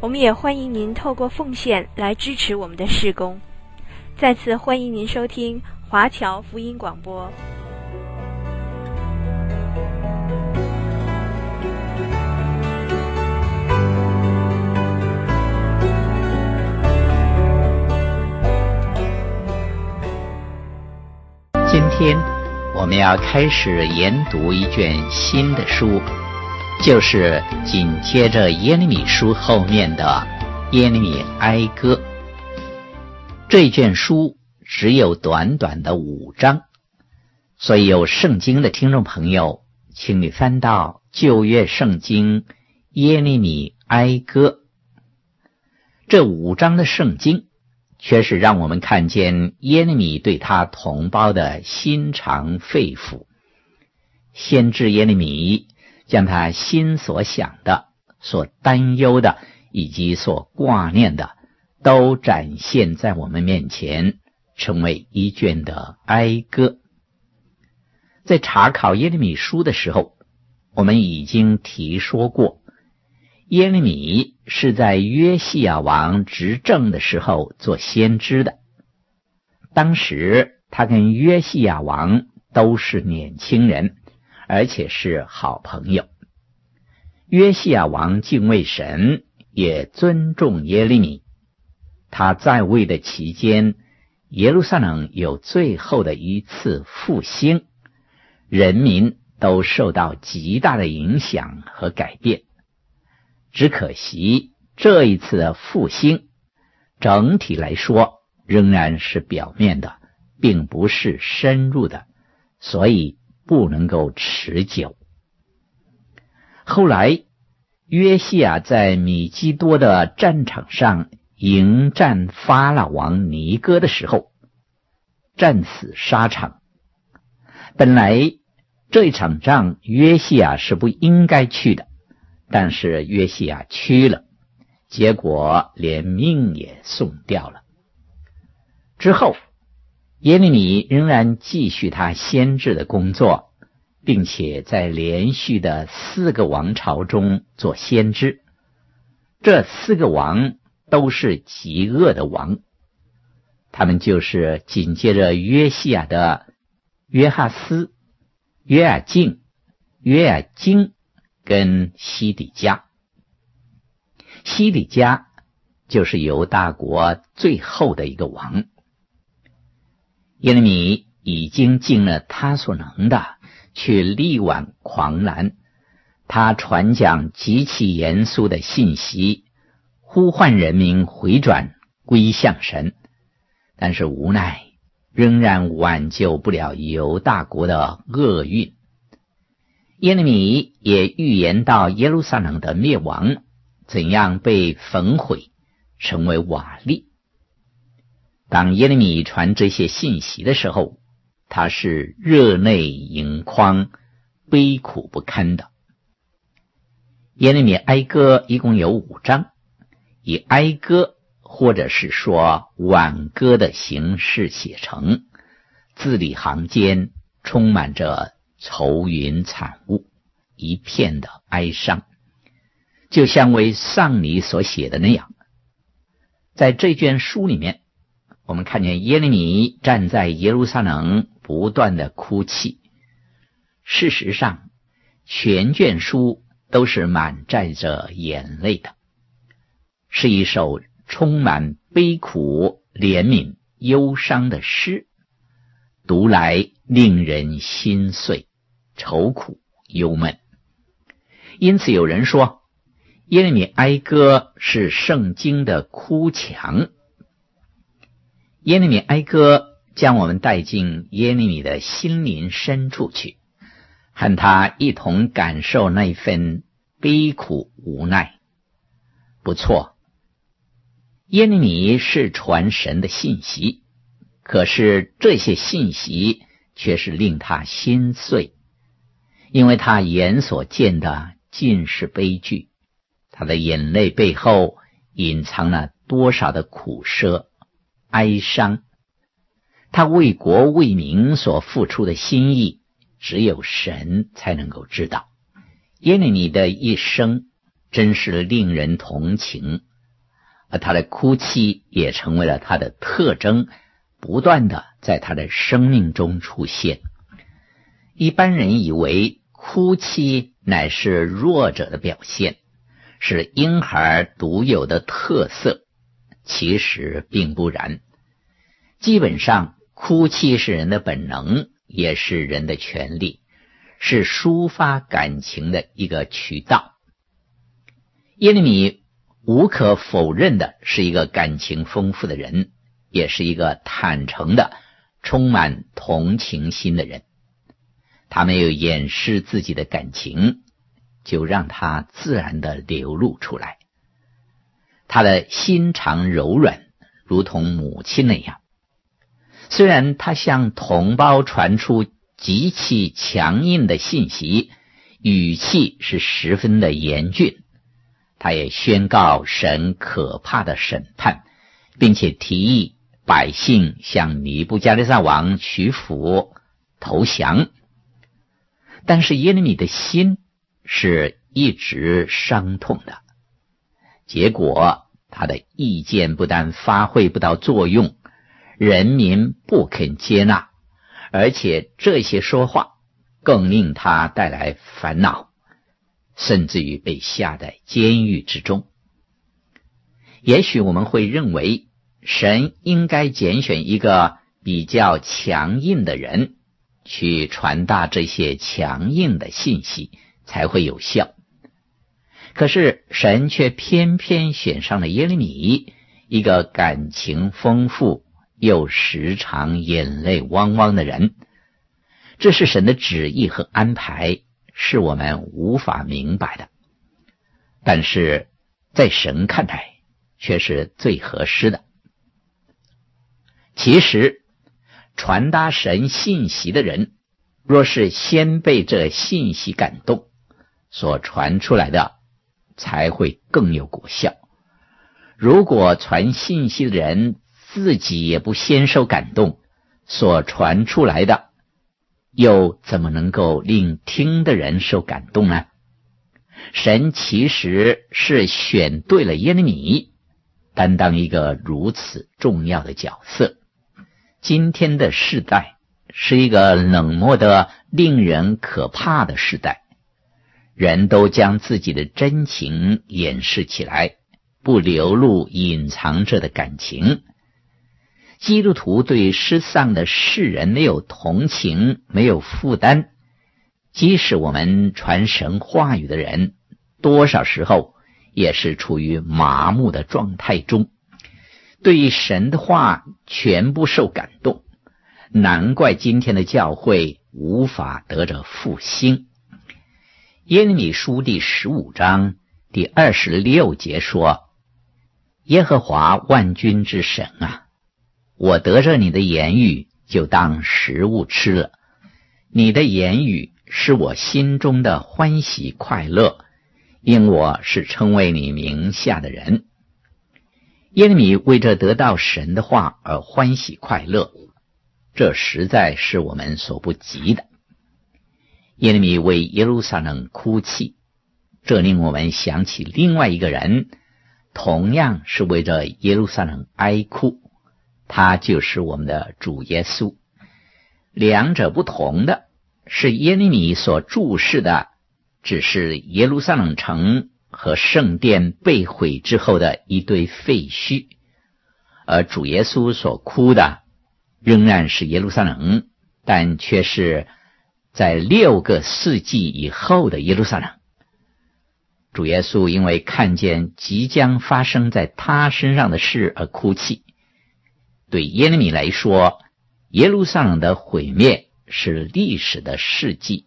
我们也欢迎您透过奉献来支持我们的事工。再次欢迎您收听华侨福音广播。今天我们要开始研读一卷新的书。就是紧接着耶利米书后面的耶利米哀歌。这卷书只有短短的五章，所以有圣经的听众朋友，请你翻到旧约圣经耶利米哀歌。这五章的圣经，却是让我们看见耶利米对他同胞的心肠肺腑。先知耶利米。将他心所想的、所担忧的以及所挂念的，都展现在我们面前，成为一卷的哀歌。在查考耶利米书的时候，我们已经提说过，耶利米是在约西亚王执政的时候做先知的。当时他跟约西亚王都是年轻人。而且是好朋友。约西亚王敬畏神，也尊重耶利米。他在位的期间，耶路撒冷有最后的一次复兴，人民都受到极大的影响和改变。只可惜这一次的复兴，整体来说仍然是表面的，并不是深入的，所以。不能够持久。后来，约西亚在米基多的战场上迎战法老王尼哥的时候，战死沙场。本来这一场仗约西亚是不应该去的，但是约西亚去了，结果连命也送掉了。之后。耶利米仍然继续他先知的工作，并且在连续的四个王朝中做先知。这四个王都是极恶的王，他们就是紧接着约西亚的约哈斯、约尔敬、约雅斤跟西底家。西底家就是犹大国最后的一个王。耶利米已经尽了他所能的去力挽狂澜，他传讲极其严肃的信息，呼唤人民回转归向神，但是无奈仍然挽救不了犹大国的厄运。耶利米也预言到耶路撒冷的灭亡，怎样被焚毁，成为瓦砾。当耶利米传这些信息的时候，他是热泪盈眶、悲苦不堪的。耶利米哀歌一共有五章，以哀歌或者是说挽歌的形式写成，字里行间充满着愁云惨雾，一片的哀伤，就像为丧礼所写的那样。在这卷书里面。我们看见耶利米站在耶路撒冷，不断的哭泣。事实上，全卷书都是满载着眼泪的，是一首充满悲苦、怜悯、忧伤的诗，读来令人心碎、愁苦、忧闷。因此，有人说，耶利米哀歌是圣经的哭墙。耶利米哀歌将我们带进耶利米的心灵深处去，和他一同感受那份悲苦无奈。不错，耶利米是传神的信息，可是这些信息却是令他心碎，因为他眼所见的尽是悲剧，他的眼泪背后隐藏了多少的苦涩、哀伤，他为国为民所付出的心意，只有神才能够知道。耶利米的一生真是令人同情。而他的哭泣也成为了他的特征，不断的在他的生命中出现。一般人以为哭泣乃是弱者的表现，是婴孩独有的特色，其实并不然。基本上，哭泣是人的本能，也是人的权利，是抒发感情的一个渠道。耶利米。无可否认的是一个感情丰富的人，也是一个坦诚的、充满同情心的人。他没有掩饰自己的感情，就让他自然的流露出来。他的心肠柔软，如同母亲那样。虽然他向同胞传出极其强硬的信息，语气是十分的严峻。他也宣告神可怕的审判，并且提议百姓向尼布加利撒王屈服投降。但是耶利米的心是一直伤痛的，结果他的意见不但发挥不到作用，人民不肯接纳，而且这些说话更令他带来烦恼。甚至于被下在监狱之中。也许我们会认为，神应该拣选一个比较强硬的人，去传达这些强硬的信息才会有效。可是神却偏偏选上了耶利米，一个感情丰富又时常眼泪汪汪的人。这是神的旨意和安排。是我们无法明白的，但是在神看来却是最合适的。其实，传达神信息的人，若是先被这信息感动，所传出来的才会更有果效。如果传信息的人自己也不先受感动，所传出来的，又怎么能够令听的人受感动呢？神其实是选对了耶利米，担当一个如此重要的角色。今天的世代是一个冷漠的、令人可怕的时代，人都将自己的真情掩饰起来，不流露隐藏着的感情。基督徒对失丧的世人没有同情，没有负担。即使我们传神话语的人，多少时候也是处于麻木的状态中，对神的话全不受感动。难怪今天的教会无法得着复兴。耶利米书第十五章第二十六节说：“耶和华万军之神啊！”我得着你的言语，就当食物吃了。你的言语是我心中的欢喜快乐，因我是称为你名下的人。耶利米为这得到神的话而欢喜快乐，这实在是我们所不及的。耶利米为耶路撒冷哭泣，这令我们想起另外一个人，同样是为着耶路撒冷哀哭。他就是我们的主耶稣，两者不同的是，耶利米所注视的只是耶路撒冷城和圣殿被毁之后的一堆废墟，而主耶稣所哭的仍然是耶路撒冷，但却是在六个世纪以后的耶路撒冷。主耶稣因为看见即将发生在他身上的事而哭泣。对耶利米来说，耶路撒冷的毁灭是历史的事迹；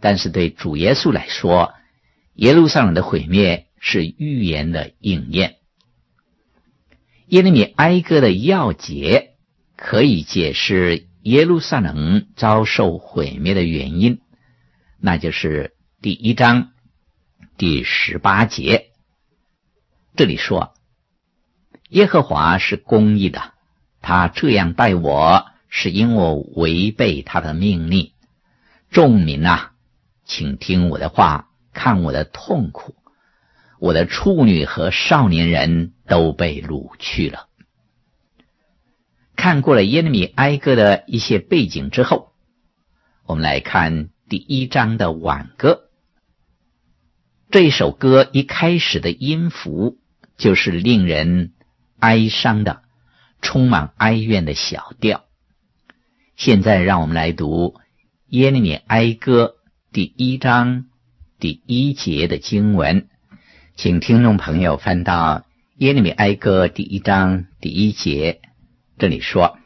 但是对主耶稣来说，耶路撒冷的毁灭是预言的应验。耶利米哀歌的要节可以解释耶路撒冷遭受毁灭的原因，那就是第一章第十八节。这里说：“耶和华是公义的，他这样待我，是因我违背他的命令。众民啊，请听我的话，看我的痛苦。我的处女和少年人都被掳去了。”看过了耶利米哀歌的一些背景之后，我们来看第一章的挽歌。这首歌一开始的音符就是令人哀伤的、充满哀怨的小调。现在，让我们来读耶利米哀歌第一章第一节的经文，请听众朋友翻到耶利米哀歌第一章第一节。这里说：“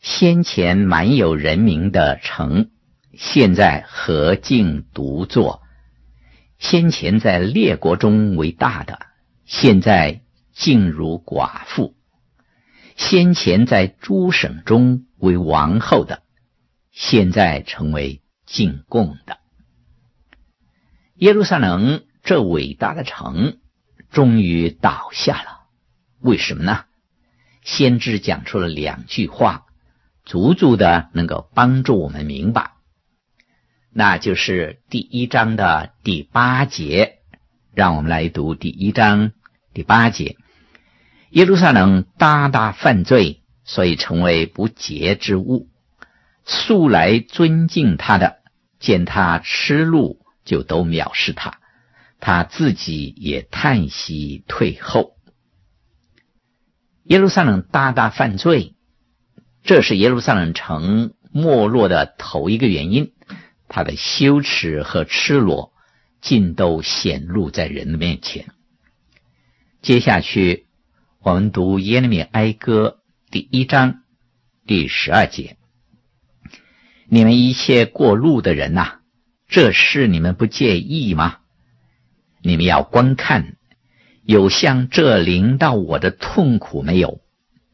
先前满有人民的城，现在何竟独坐？先前在列国中为大的，现在竟如寡妇；先前在诸省中为王后的，现在成为进贡的。耶路撒冷这伟大的城，终于倒下了。为什么呢？”先知讲出了两句话，足足的能够帮助我们明白，那就是第一章的第八节。让我们来读第一章第八节：耶路撒冷大大犯罪，所以成为不洁之物。素来尊敬他的，见他吃路，就都藐视他，他自己也叹息退后。耶路撒冷大大犯罪，这是耶路撒冷城没落的头一个原因。他的羞耻和赤裸尽都显露在人的面前。接下去，我们读耶利米哀歌第一章第十二节：“你们一切过路的人呐，这事你们不介意吗？你们要观看。”有像这临到我的痛苦没有？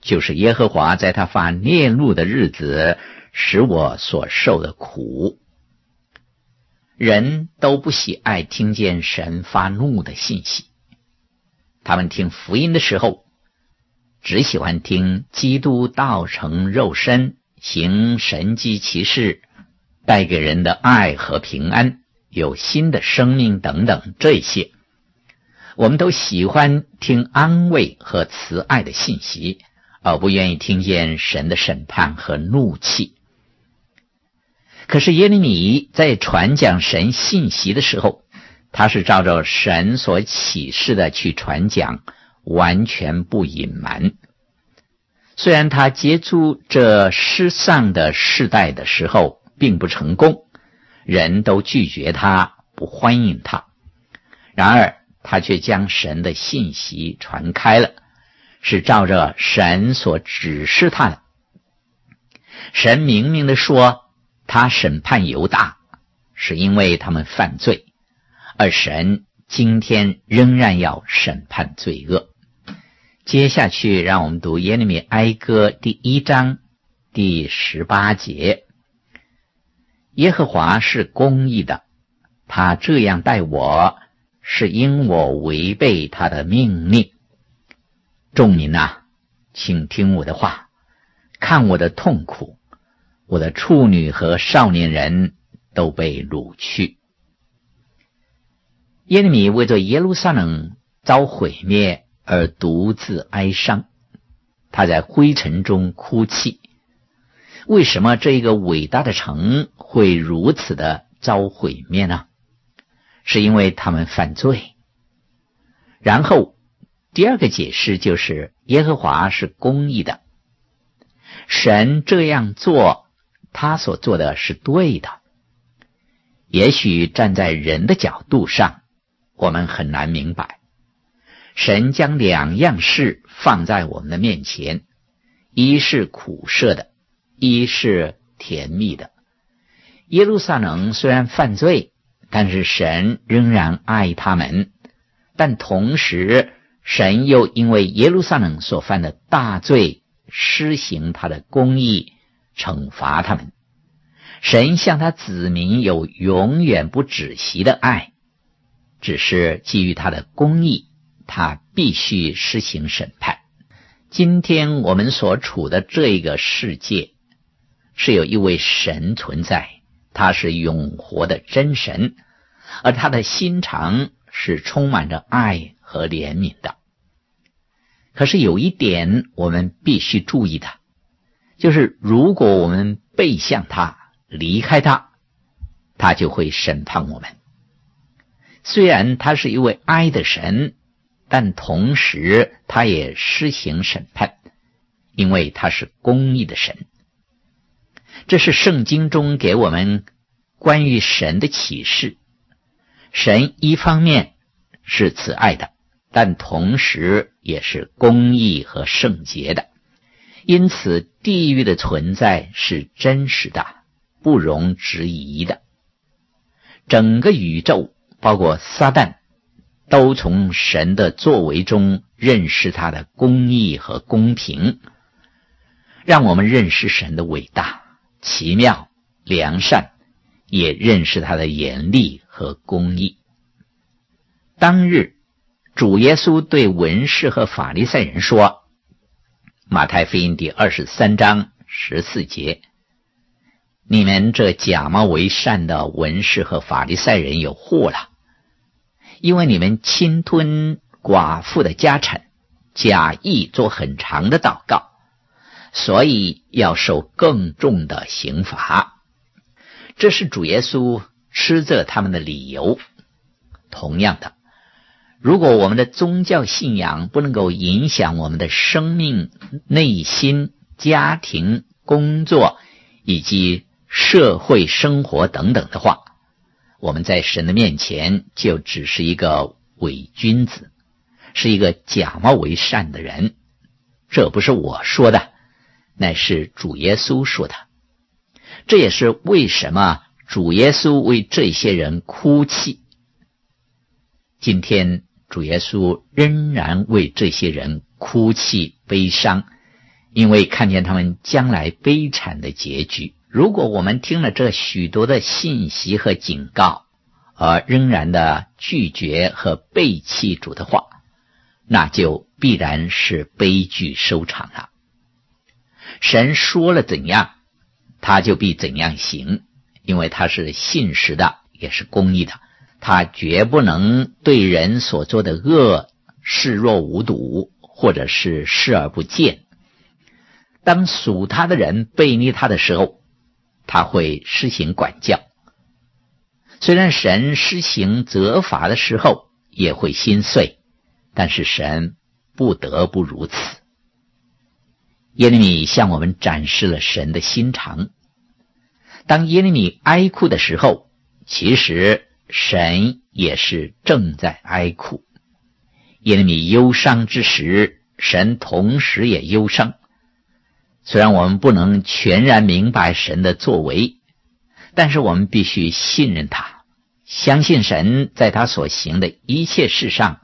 就是耶和华在他发烈怒的日子，使我所受的苦。人都不喜爱听见神发怒的信息，他们听福音的时候，只喜欢听基督道成肉身，行神迹奇事，带给人的爱和平安，有新的生命等等这些。我们都喜欢听安慰和慈爱的信息，而不愿意听见神的审判和怒气。可是耶利米在传讲神信息的时候，他是照着神所启示的去传讲，完全不隐瞒。虽然他接触这失丧的世代的时候并不成功，人都拒绝他，不欢迎他。然而，他却将神的信息传开了，是照着神所指示他的。神明明的说，他审判犹大，是因为他们犯罪，而神今天仍然要审判罪恶。接下去，让我们读耶利米哀歌第一章第十八节：耶和华是公义的，他这样待我。是因我违背他的命令。众民呐，请听我的话，看我的痛苦。我的处女和少年人都被掳去。耶利米为着耶路撒冷遭毁灭而独自哀伤，他在灰尘中哭泣。为什么这一个伟大的城会如此的遭毁灭呢？是因为他们犯罪。然后第二个解释就是耶和华是公义的，神这样做，他所做的是对的。也许站在人的角度上，我们很难明白，神将两样事放在我们的面前，一是苦涩的，一是甜蜜的。耶路撒冷虽然犯罪。但是神仍然爱他们，但同时神又因为耶路撒冷所犯的大罪，施行他的公义，惩罚他们。神向他子民有永远不止息的爱，只是基于他的公义，他必须施行审判。今天我们所处的这一个世界，是有一位神存在，他是永活的真神，而他的心肠是充满着爱和怜悯的。可是有一点我们必须注意的，就是如果我们背向他，离开他，他就会审判我们。虽然他是一位爱的神。但同时，他也施行审判，因为他是公义的神。这是圣经中给我们关于神的启示。神一方面是慈爱的，但同时也是公义和圣洁的。因此，地狱的存在是真实的，不容置疑的。整个宇宙，包括撒旦。都从神的作为中认识他的公义和公平，让我们认识神的伟大、奇妙、良善，也认识他的严厉和公义。当日，主耶稣对文士和法利赛人说：“马太福音第二十三章十四节，你们这假冒为善的文士和法利赛人有祸了。”因为你们侵吞寡妇的家产，假意做很长的祷告，所以要受更重的刑罚。这是主耶稣斥责他们的理由。同样的，如果我们的宗教信仰不能够影响我们的生命、内心、家庭、工作以及社会生活等等的话，我们在神的面前就只是一个伪君子，是一个假冒为善的人。这不是我说的，乃是主耶稣说的。这也是为什么主耶稣为这些人哭泣。今天主耶稣仍然为这些人哭泣悲伤，因为看见他们将来悲惨的结局。如果我们听了这许多的信息和警告，而仍然的拒绝和背弃主的话，那就必然是悲剧收场了。神说了怎样，他就必怎样行，因为他是信实的，也是公义的，他绝不能对人所做的恶视若无睹，或者是视而不见。当属他的人背逆他的时候，他会施行管教。虽然神施行责罚的时候也会心碎，但是神不得不如此。耶利米向我们展示了神的心肠。当耶利米哀哭的时候，其实神也是正在哀哭。耶利米忧伤之时，神同时也忧伤。虽然我们不能全然明白神的作为，但是我们必须信任他，相信神在他所行的一切事上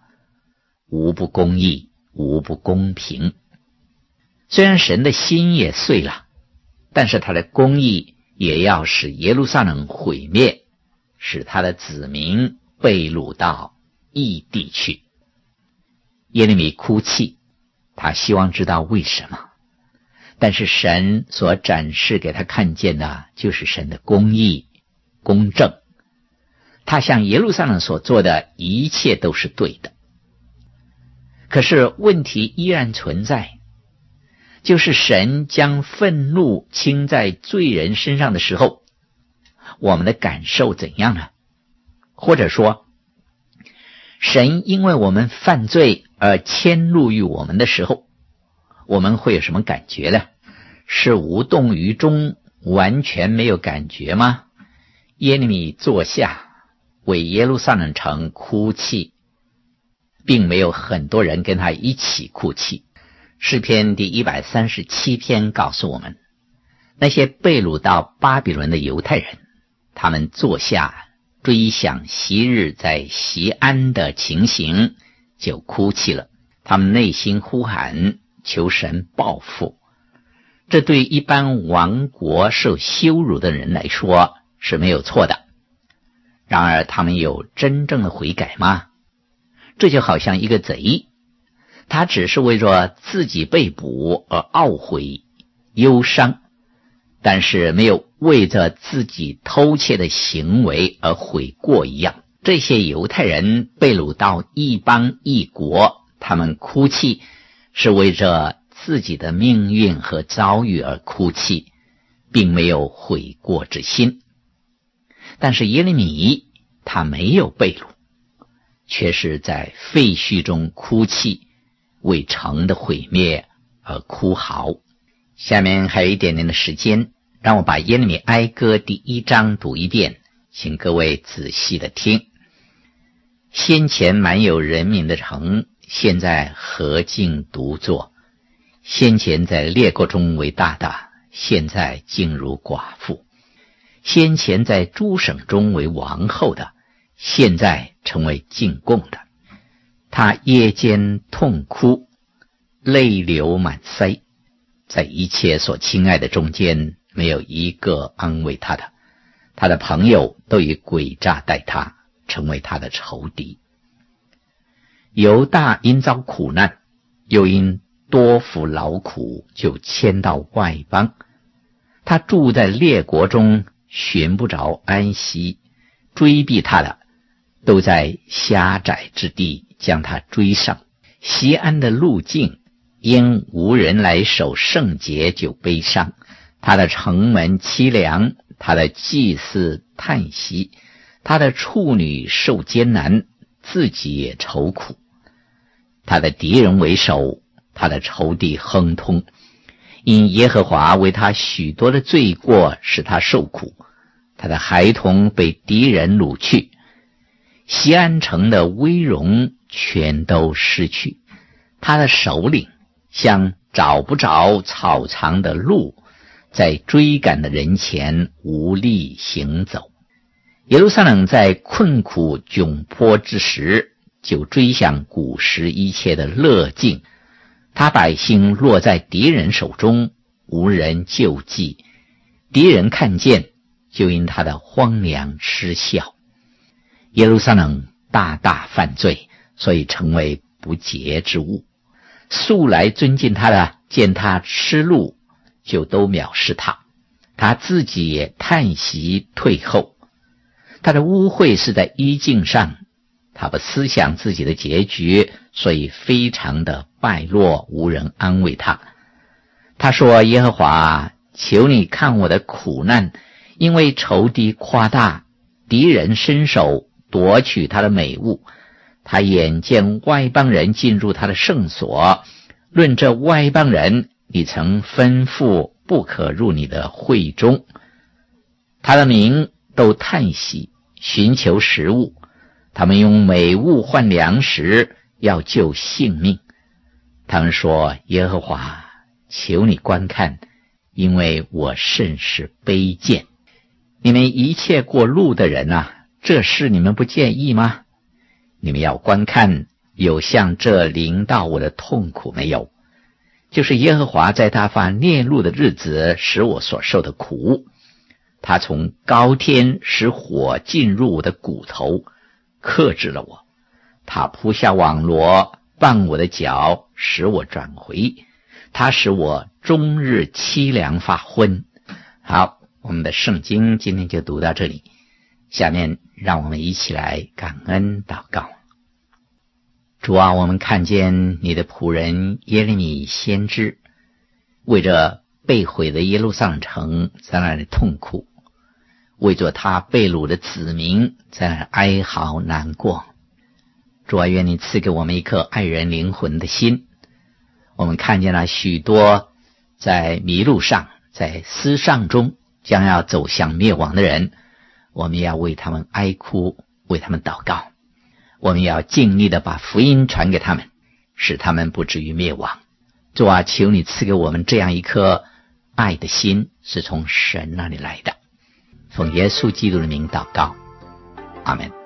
无不公义，无不公平。虽然神的心也碎了，但是他的公义也要使耶路撒冷毁灭，使他的子民被掳到异地去。耶利米哭泣，他希望知道为什么。但是神所展示给他看见的，就是神的公义、公正。他向耶路撒冷所做的一切都是对的。可是问题依然存在，就是神将愤怒倾在罪人身上的时候，我们的感受怎样呢？或者说，神因为我们犯罪而迁怒于我们的时候，我们会有什么感觉呢？是无动于衷，完全没有感觉吗？耶利米坐下，为耶路撒冷城哭泣，并没有很多人跟他一起哭泣。诗篇第一百三十七篇告诉我们，那些被掳到巴比伦的犹太人，他们坐下追想昔日在西安的情形，就哭泣了。他们内心呼喊求神报复。这对一般亡国受羞辱的人来说是没有错的。然而，他们有真正的悔改吗？这就好像一个贼，他只是为着自己被捕而懊悔、忧伤，但是没有为着自己偷窃的行为而悔过一样。这些犹太人被掳到异邦异国，他们哭泣是为着自己的命运和遭遇而哭泣，并没有悔过之心。但是耶利米他没有被掳，却是在废墟中哭泣，为城的毁灭而哭嚎。下面还有一点点的时间，让我把耶利米哀歌第一章读一遍，请各位仔细的听。先前满有人民的城，现在何竟独坐？先前在列国中为大的，现在竟如寡妇；先前在诸省中为王后的，现在成为进贡的。他夜间痛哭，泪流满腮，在一切所亲爱的中间，没有一个安慰他的。他的朋友都以诡诈待他。成为他的仇敌。犹大因遭苦难，又因多服劳苦，就迁到外邦。他住在列国中，寻不着安息。追逼他的，都在狭窄之地将他追上。锡安的路径，因无人来守圣节，就悲伤。他的城门凄凉，他的祭祀叹息。他的处女受艰难，自己也愁苦；他的敌人为首，他的仇敌亨通。因耶和华为他许多的罪过，使他受苦。他的孩童被敌人掳去，西安城的威荣全都失去。他的首领像找不着草场的鹿，在追赶的人前无力行走。耶路撒冷在困苦窘迫之时，就追想古时一切的乐境。他百姓落在敌人手中，无人救济。敌人看见，就因他的荒凉嗤笑。耶路撒冷大大犯罪，所以成为不洁之物。素来尊敬他的，见他吃路，就都藐视他。他自己也叹息退后。他的污秽是在衣襟上，他不思想自己的结局，所以非常的败落，无人安慰他。他说：“耶和华，求你看我的苦难，因为仇敌夸大，敌人伸手夺取他的美物。他眼见外邦人进入他的圣所，论这外邦人，你曾吩咐不可入你的会中。他的名。”都叹息，寻求食物。他们用美物换粮食，要救性命。他们说：“耶和华，求你观看，因为我甚是卑贱。你们一切过路的人啊，这事你们不介意吗？你们要观看，有像这临到我的痛苦没有？就是耶和华在他发烈怒的日子，使我所受的苦。”他从高天使火进入我的骨头，克制了我。他铺下网罗，绊我的脚，使我转回。他使我终日凄凉发昏。好，我们的圣经今天就读到这里。下面让我们一起来感恩祷告。主啊，我们看见你的仆人耶利米先知，为着被毁的耶路撒冷城，在那里痛苦。为着他被掳的子民在那哀嚎难过，主啊，愿你赐给我们一颗爱人灵魂的心。我们看见了许多在迷路上、在失上中将要走向灭亡的人，我们要为他们哀哭，为他们祷告。我们要尽力的把福音传给他们，使他们不至于灭亡。主啊，求你赐给我们这样一颗爱的心，是从神那里来的。奉耶稣基督的名祷告，阿门。